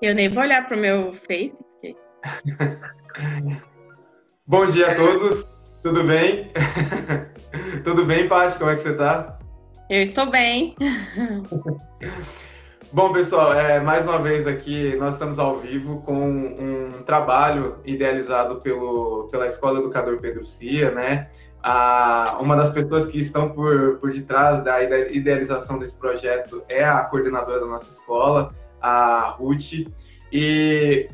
Eu nem vou olhar pro meu Face. Porque... Bom dia a todos, tudo bem? tudo bem, Paty? Como é que você tá? Eu estou bem. Bom, pessoal, é, mais uma vez aqui nós estamos ao vivo com um trabalho idealizado pelo, pela Escola Educador Pedro Cia, né? A, uma das pessoas que estão por, por detrás da idealização desse projeto é a coordenadora da nossa escola, a Ruth. E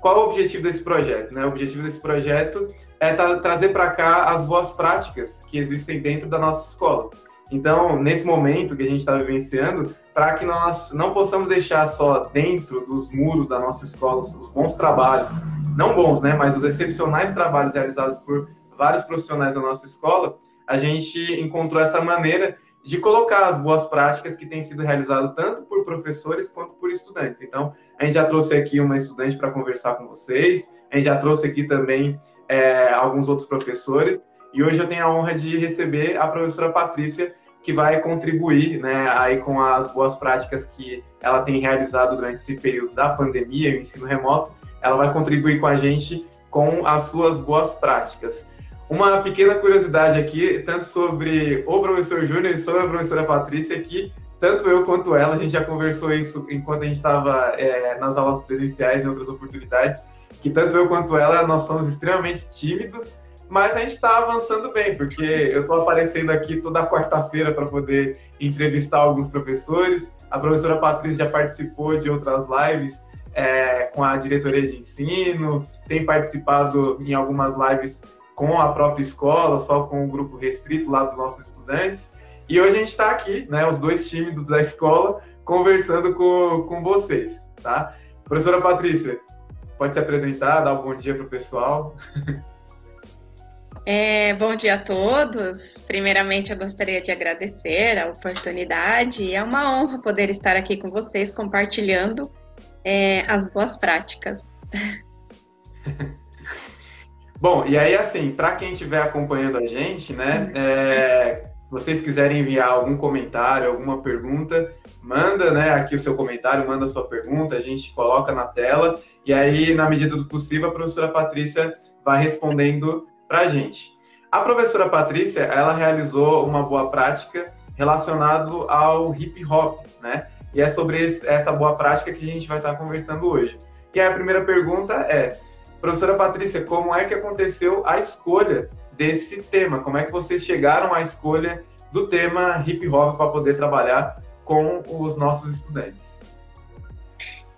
qual o objetivo desse projeto? Né? O objetivo desse projeto é tra trazer para cá as boas práticas que existem dentro da nossa escola. Então, nesse momento que a gente está vivenciando, para que nós não possamos deixar só dentro dos muros da nossa escola os bons trabalhos, não bons, né, mas os excepcionais trabalhos realizados por vários profissionais da nossa escola, a gente encontrou essa maneira de colocar as boas práticas que têm sido realizadas tanto por professores quanto por estudantes. Então, a gente já trouxe aqui uma estudante para conversar com vocês, a gente já trouxe aqui também é, alguns outros professores, e hoje eu tenho a honra de receber a professora Patrícia, que vai contribuir né, aí com as boas práticas que ela tem realizado durante esse período da pandemia, o ensino remoto. Ela vai contribuir com a gente com as suas boas práticas. Uma pequena curiosidade aqui, tanto sobre o professor Júnior e sobre a professora Patrícia, que tanto eu quanto ela, a gente já conversou isso enquanto a gente estava é, nas aulas presenciais, em outras oportunidades, que tanto eu quanto ela, nós somos extremamente tímidos mas a gente está avançando bem, porque eu estou aparecendo aqui toda quarta-feira para poder entrevistar alguns professores. A professora Patrícia já participou de outras lives é, com a diretoria de ensino, tem participado em algumas lives com a própria escola, só com o grupo restrito lá dos nossos estudantes. E hoje a gente está aqui, né, os dois tímidos da escola, conversando com, com vocês, tá? Professora Patrícia, pode se apresentar, dar um bom dia para o pessoal. É, bom dia a todos. Primeiramente, eu gostaria de agradecer a oportunidade. É uma honra poder estar aqui com vocês compartilhando é, as boas práticas. Bom, e aí, assim, para quem estiver acompanhando a gente, né, é, se vocês quiserem enviar algum comentário, alguma pergunta, manda, né, aqui o seu comentário, manda a sua pergunta, a gente coloca na tela, e aí, na medida do possível, a professora Patrícia vai respondendo para a gente. A professora Patrícia, ela realizou uma boa prática relacionado ao hip hop, né? E é sobre essa boa prática que a gente vai estar conversando hoje. E a primeira pergunta é, professora Patrícia, como é que aconteceu a escolha desse tema? Como é que vocês chegaram à escolha do tema hip hop para poder trabalhar com os nossos estudantes?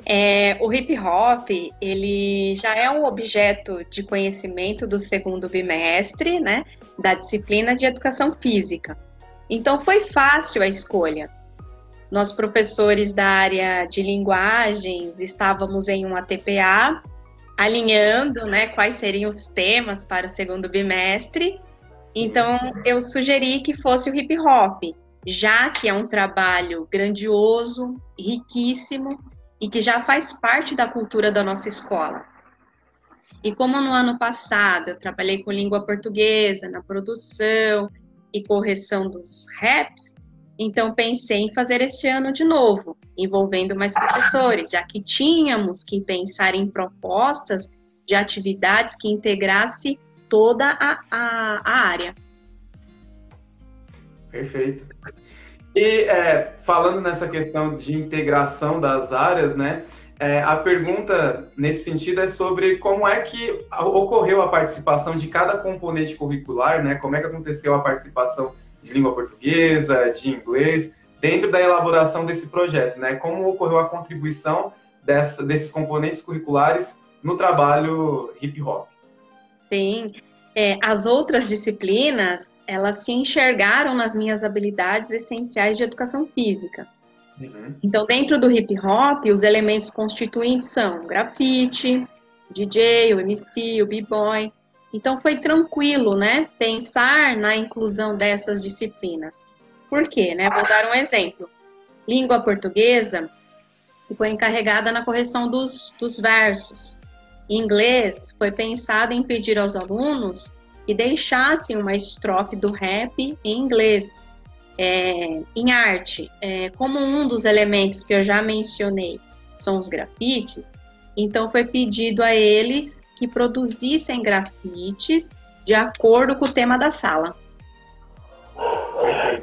É, o hip hop, ele já é um objeto de conhecimento do segundo bimestre, né, da disciplina de educação física. Então foi fácil a escolha. Nós professores da área de linguagens estávamos em um ATPA alinhando, né, quais seriam os temas para o segundo bimestre. Então eu sugeri que fosse o hip hop, já que é um trabalho grandioso, riquíssimo e que já faz parte da cultura da nossa escola. E como no ano passado eu trabalhei com língua portuguesa na produção e correção dos raps, então pensei em fazer este ano de novo, envolvendo mais professores, já que tínhamos que pensar em propostas de atividades que integrasse toda a, a, a área. Perfeito. E é, falando nessa questão de integração das áreas, né? É, a pergunta nesse sentido é sobre como é que ocorreu a participação de cada componente curricular, né? Como é que aconteceu a participação de língua portuguesa, de inglês, dentro da elaboração desse projeto, né? Como ocorreu a contribuição dessa, desses componentes curriculares no trabalho hip hop? Sim, é, as outras disciplinas, elas se enxergaram nas minhas habilidades essenciais de educação física. Uhum. Então, dentro do hip hop, os elementos constituintes são grafite, DJ, o MC, o b-boy. Então, foi tranquilo, né, pensar na inclusão dessas disciplinas. Por quê, né? Vou dar um exemplo. Língua portuguesa ficou encarregada na correção dos, dos versos. Em inglês, foi pensado em pedir aos alunos que deixassem uma estrofe do rap em inglês. É, em arte, é, como um dos elementos que eu já mencionei, são os grafites, então foi pedido a eles que produzissem grafites de acordo com o tema da sala.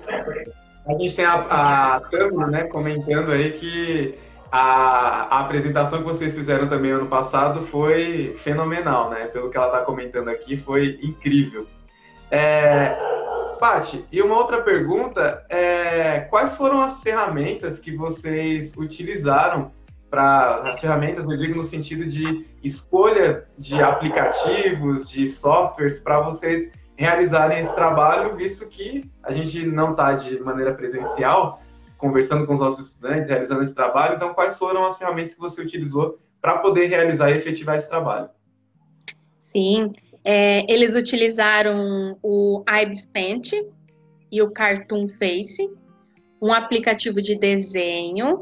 Perfeito. A gente tem a, a Tâmara, né, comentando aí que a, a, apresentação que vocês fizeram também ano passado foi fenomenal, né? Pelo que ela está comentando aqui, foi incrível. É, Paty, e uma outra pergunta é quais foram as ferramentas que vocês utilizaram para as ferramentas, eu digo no sentido de escolha de aplicativos, de softwares para vocês realizarem esse trabalho, visto que a gente não está de maneira presencial, conversando com os nossos estudantes, realizando esse trabalho. Então, quais foram as ferramentas que você utilizou para poder realizar e efetivar esse trabalho? Sim, é, eles utilizaram o IBSPaint e o Cartoon Face, um aplicativo de desenho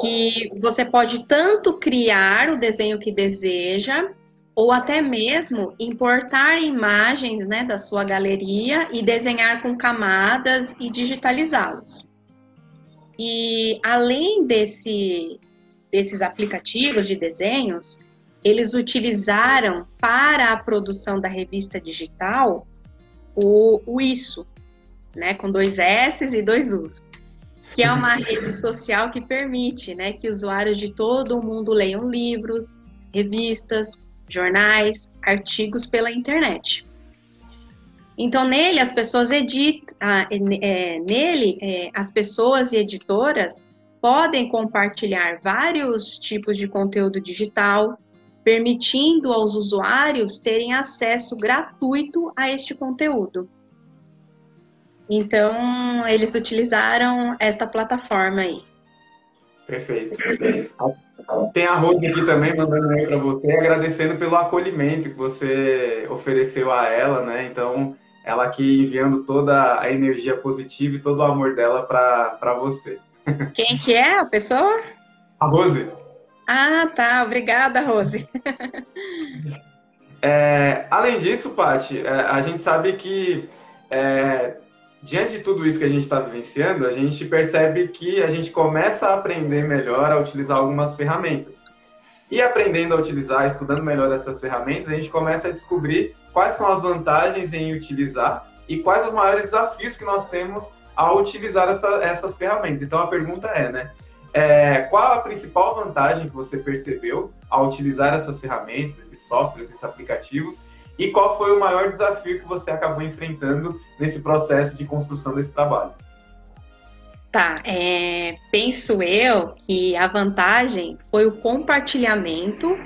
que você pode tanto criar o desenho que deseja, ou até mesmo importar imagens né, da sua galeria e desenhar com camadas e digitalizá-los. E além desse, desses aplicativos de desenhos, eles utilizaram para a produção da revista digital o, o Isso, né, com dois S e dois U's, que é uma rede social que permite né, que usuários de todo o mundo leiam livros, revistas, jornais, artigos pela internet. Então, nele, as pessoas editam, ah, é, nele, é, as pessoas e editoras podem compartilhar vários tipos de conteúdo digital, permitindo aos usuários terem acesso gratuito a este conteúdo. Então, eles utilizaram esta plataforma aí. Perfeito. Tem a Rose aqui também mandando um para você, agradecendo pelo acolhimento que você ofereceu a ela, né? Então, ela aqui enviando toda a energia positiva e todo o amor dela para você. Quem que é a pessoa? A Rose. Ah, tá. Obrigada, Rose. É, além disso, Paty, é, a gente sabe que é, diante de tudo isso que a gente está vivenciando, a gente percebe que a gente começa a aprender melhor a utilizar algumas ferramentas. E aprendendo a utilizar, estudando melhor essas ferramentas, a gente começa a descobrir quais são as vantagens em utilizar e quais os maiores desafios que nós temos ao utilizar essa, essas ferramentas. Então a pergunta é, né? É, qual a principal vantagem que você percebeu ao utilizar essas ferramentas, esses softwares, esses aplicativos? E qual foi o maior desafio que você acabou enfrentando nesse processo de construção desse trabalho? Tá, é, penso eu que a vantagem foi o compartilhamento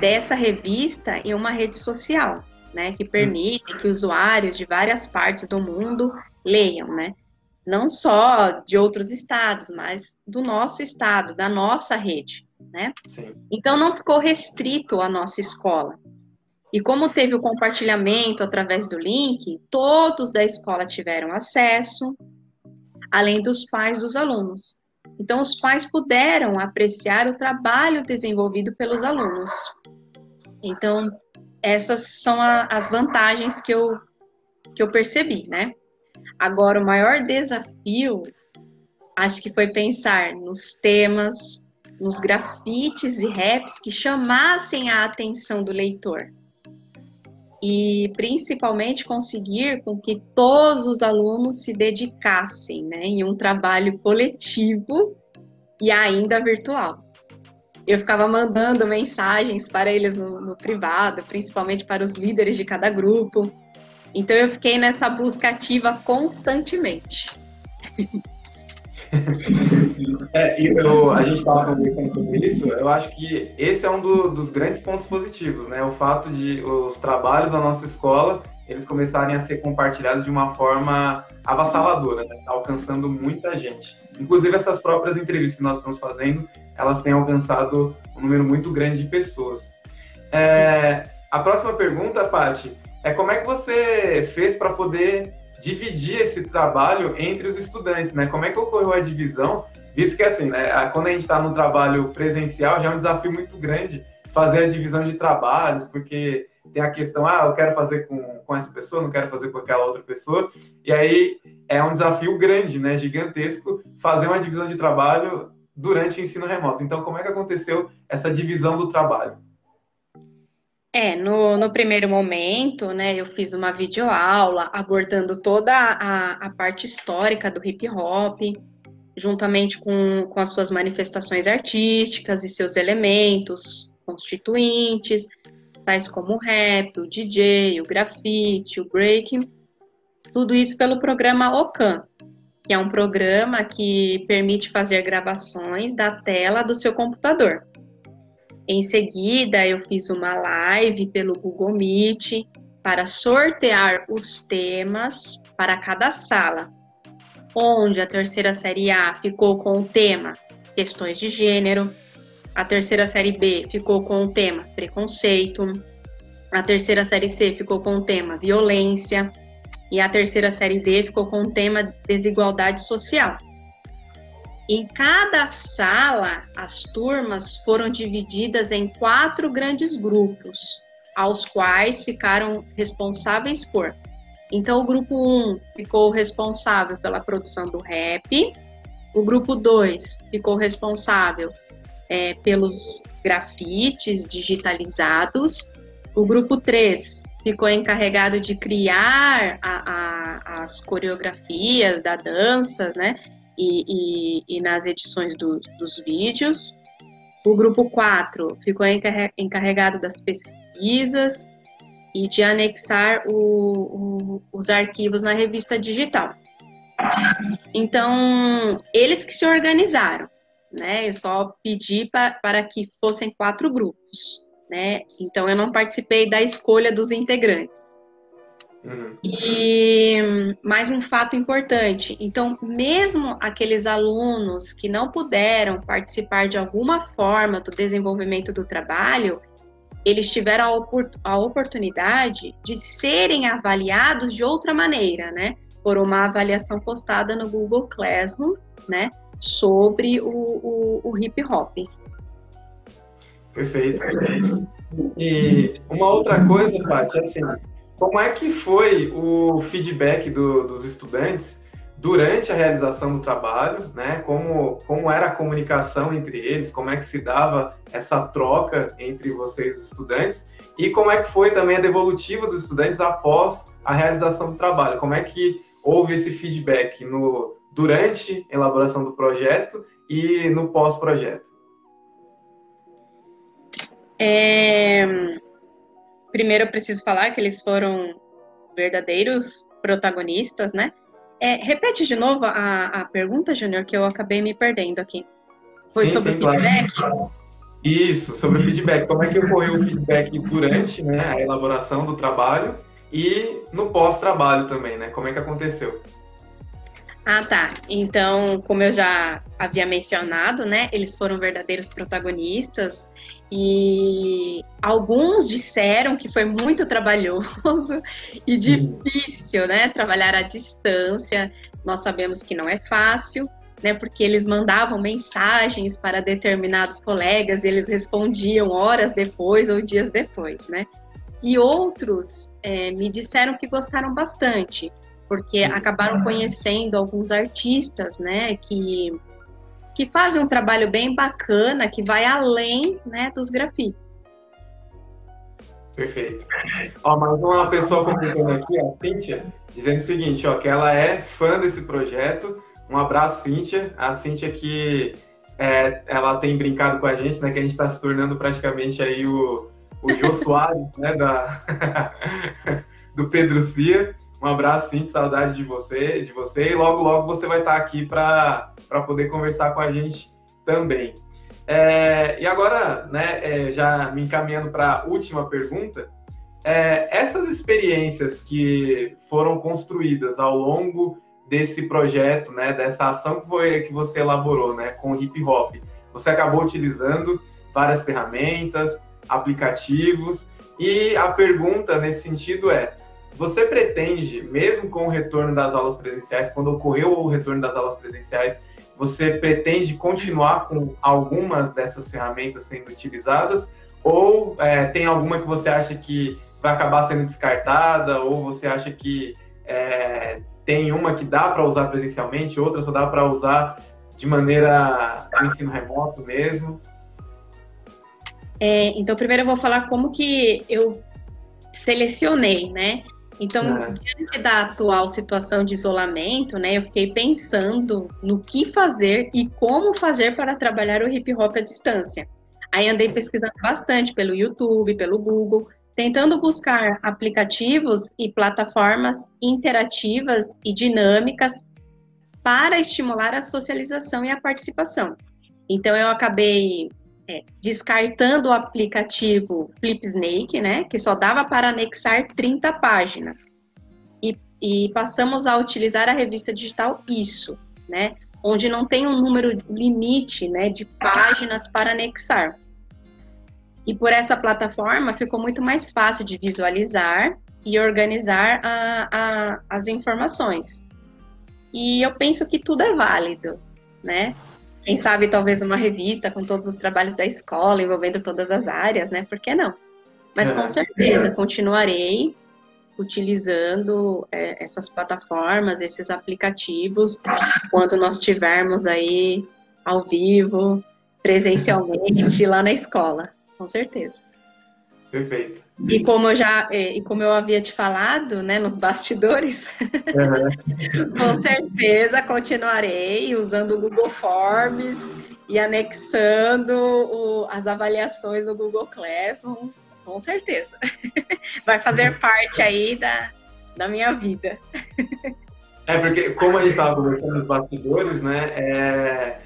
dessa revista em uma rede social, né, que permite que usuários de várias partes do mundo leiam, né, não só de outros estados, mas do nosso estado, da nossa rede, né. Sim. Então não ficou restrito à nossa escola. E como teve o compartilhamento através do link, todos da escola tiveram acesso, além dos pais dos alunos. Então, os pais puderam apreciar o trabalho desenvolvido pelos alunos. Então, essas são a, as vantagens que eu, que eu percebi, né? Agora, o maior desafio, acho que foi pensar nos temas, nos grafites e raps que chamassem a atenção do leitor e principalmente conseguir com que todos os alunos se dedicassem né, em um trabalho coletivo e ainda virtual. Eu ficava mandando mensagens para eles no, no privado, principalmente para os líderes de cada grupo. Então eu fiquei nessa busca ativa constantemente. É, eu, a gente estava conversando sobre isso, eu acho que esse é um do, dos grandes pontos positivos, né? O fato de os trabalhos da nossa escola, eles começarem a ser compartilhados de uma forma avassaladora, né? alcançando muita gente. Inclusive essas próprias entrevistas que nós estamos fazendo, elas têm alcançado um número muito grande de pessoas. É, a próxima pergunta, Paty, é como é que você fez para poder dividir esse trabalho entre os estudantes, né? Como é que ocorreu a divisão? Visto que, assim, né, quando a gente está no trabalho presencial, já é um desafio muito grande fazer a divisão de trabalhos, porque tem a questão, ah, eu quero fazer com, com essa pessoa, não quero fazer com aquela outra pessoa, e aí é um desafio grande, né, gigantesco, fazer uma divisão de trabalho durante o ensino remoto. Então, como é que aconteceu essa divisão do trabalho? É, no, no primeiro momento, né, eu fiz uma videoaula abordando toda a, a parte histórica do hip hop, juntamente com, com as suas manifestações artísticas e seus elementos constituintes, tais como o rap, o DJ, o grafite, o breaking, tudo isso pelo programa OCAN, que é um programa que permite fazer gravações da tela do seu computador. Em seguida, eu fiz uma live pelo Google Meet para sortear os temas para cada sala, onde a terceira série A ficou com o tema questões de gênero, a terceira série B ficou com o tema preconceito, a terceira série C ficou com o tema violência e a terceira série D ficou com o tema desigualdade social. Em cada sala, as turmas foram divididas em quatro grandes grupos, aos quais ficaram responsáveis por. Então, o grupo 1 ficou responsável pela produção do rap, o grupo 2 ficou responsável é, pelos grafites digitalizados, o grupo 3 ficou encarregado de criar a, a, as coreografias da dança, né? E, e, e nas edições do, dos vídeos. O grupo 4 ficou encarregado das pesquisas e de anexar o, o, os arquivos na revista digital. Então, eles que se organizaram, né? Eu só pedi pa, para que fossem quatro grupos, né? Então, eu não participei da escolha dos integrantes. Uhum. E mais um fato importante: então, mesmo aqueles alunos que não puderam participar de alguma forma do desenvolvimento do trabalho, eles tiveram a, opor a oportunidade de serem avaliados de outra maneira, né? Por uma avaliação postada no Google Classroom, né? Sobre o, o, o hip hop. Perfeito, perfeito. E uma outra coisa, Paty, assim, como é que foi o feedback do, dos estudantes durante a realização do trabalho, né? Como, como era a comunicação entre eles, como é que se dava essa troca entre vocês os estudantes e como é que foi também a devolutiva dos estudantes após a realização do trabalho, como é que houve esse feedback no durante a elaboração do projeto e no pós-projeto. É, primeiro eu preciso falar que eles foram verdadeiros protagonistas, né? É, repete de novo a, a pergunta, Júnior, que eu acabei me perdendo aqui. Foi sim, sobre sim, o feedback? Claro. Isso, sobre o feedback. Como é que ocorreu o feedback durante né, a elaboração do trabalho e no pós-trabalho também, né? Como é que aconteceu? Ah, tá. Então, como eu já havia mencionado, né, eles foram verdadeiros protagonistas e alguns disseram que foi muito trabalhoso e difícil, né, trabalhar à distância. Nós sabemos que não é fácil, né, porque eles mandavam mensagens para determinados colegas e eles respondiam horas depois ou dias depois, né? E outros é, me disseram que gostaram bastante porque acabaram conhecendo alguns artistas, né, que, que fazem um trabalho bem bacana, que vai além, né, dos grafites. Perfeito. Ó, mais uma pessoa comentando aqui, a Cíntia, dizendo o seguinte, ó, que ela é fã desse projeto. Um abraço, Cíntia. A Cíntia que é, ela tem brincado com a gente, né, que a gente está se tornando praticamente aí o, o Jô Soares, né, da, do Pedro Cia. Um abraço, sim, saudade de você, de você. E logo, logo você vai estar aqui para poder conversar com a gente também. É, e agora, né, é, já me encaminhando para a última pergunta, é, essas experiências que foram construídas ao longo desse projeto, né, dessa ação que, foi, que você elaborou, né, com o hip hop, você acabou utilizando várias ferramentas, aplicativos, e a pergunta nesse sentido é: você pretende, mesmo com o retorno das aulas presenciais, quando ocorreu o retorno das aulas presenciais, você pretende continuar com algumas dessas ferramentas sendo utilizadas? Ou é, tem alguma que você acha que vai acabar sendo descartada? Ou você acha que é, tem uma que dá para usar presencialmente, outra só dá para usar de maneira do ensino remoto mesmo? É, então, primeiro eu vou falar como que eu selecionei, né? Então, é. diante da atual situação de isolamento, né, eu fiquei pensando no que fazer e como fazer para trabalhar o hip hop à distância. Aí andei pesquisando bastante pelo YouTube, pelo Google, tentando buscar aplicativos e plataformas interativas e dinâmicas para estimular a socialização e a participação. Então, eu acabei é, descartando o aplicativo Flipsnake, né, que só dava para anexar 30 páginas. E, e passamos a utilizar a revista digital Isso, né, onde não tem um número limite né, de páginas para anexar. E por essa plataforma ficou muito mais fácil de visualizar e organizar a, a, as informações. E eu penso que tudo é válido, né? Quem sabe talvez uma revista com todos os trabalhos da escola, envolvendo todas as áreas, né? Por que não? Mas com é. certeza continuarei utilizando é, essas plataformas, esses aplicativos, quando nós tivermos aí ao vivo, presencialmente, lá na escola, com certeza. Perfeito. E como eu já, é, e como eu havia te falado, né, nos bastidores, uhum. com certeza continuarei usando o Google Forms e anexando o, as avaliações do Google Classroom, com certeza. Vai fazer parte aí da, da minha vida. É, porque como a gente estava conversando nos bastidores, né, é,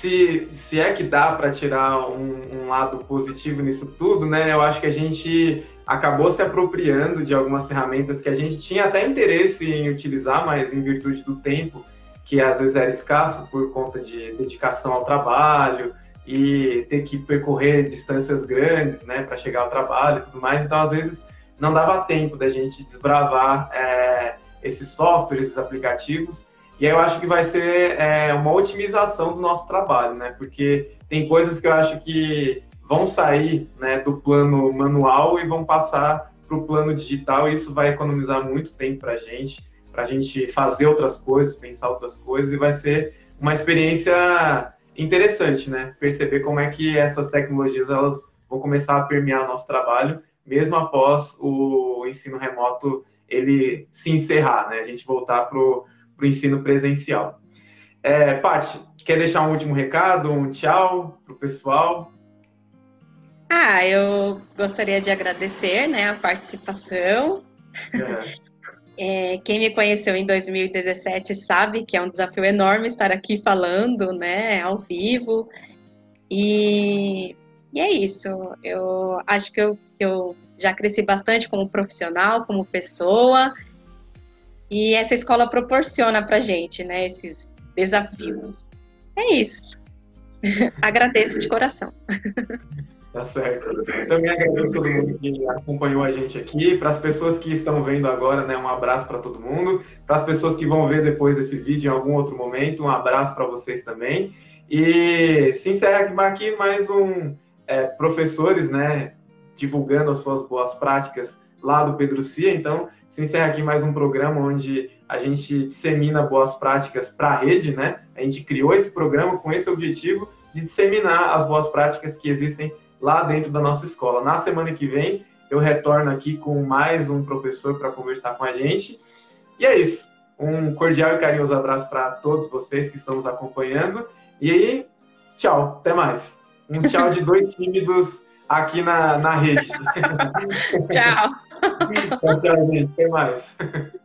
se, se é que dá para tirar um, um, lado positivo nisso tudo, né? Eu acho que a gente acabou se apropriando de algumas ferramentas que a gente tinha até interesse em utilizar, mas em virtude do tempo, que às vezes era escasso por conta de dedicação ao trabalho e ter que percorrer distâncias grandes, né, para chegar ao trabalho e tudo mais. Então, às vezes, não dava tempo da gente desbravar é, esses softwares, esses aplicativos. E aí eu acho que vai ser é, uma otimização do nosso trabalho, né? Porque tem coisas que eu acho que vão sair né, do plano manual e vão passar para o plano digital e isso vai economizar muito tempo para a gente, para a gente fazer outras coisas, pensar outras coisas e vai ser uma experiência interessante, né? Perceber como é que essas tecnologias elas vão começar a permear nosso trabalho, mesmo após o ensino remoto ele se encerrar, né? A gente voltar para o ensino presencial. É, Paty, quer deixar um último recado, um tchau para o pessoal? Ah, eu gostaria de agradecer né, a participação. É. É, quem me conheceu em 2017 sabe que é um desafio enorme estar aqui falando, né, ao vivo. E, e é isso. Eu acho que eu, eu já cresci bastante como profissional, como pessoa. E essa escola proporciona para gente, né, esses desafios. É isso. Agradeço de coração. Tá certo. Também agradeço todo mundo que acompanhou a gente aqui. Para as pessoas que estão vendo agora, né, um abraço para todo mundo. Para as pessoas que vão ver depois esse vídeo em algum outro momento, um abraço para vocês também. E se encerra aqui mais um é, professores, né, divulgando as suas boas práticas lá do Pedro Cia. Então, se encerra aqui mais um programa onde a gente dissemina boas práticas para a rede, né? A gente criou esse programa com esse objetivo de disseminar as boas práticas que existem lá dentro da nossa escola. Na semana que vem, eu retorno aqui com mais um professor para conversar com a gente. E é isso. Um cordial e carinhoso abraço para todos vocês que estão nos acompanhando. E aí, tchau, até mais. Um tchau de dois tímidos aqui na, na rede. tchau. Tchau, tchau, gente. Até mais.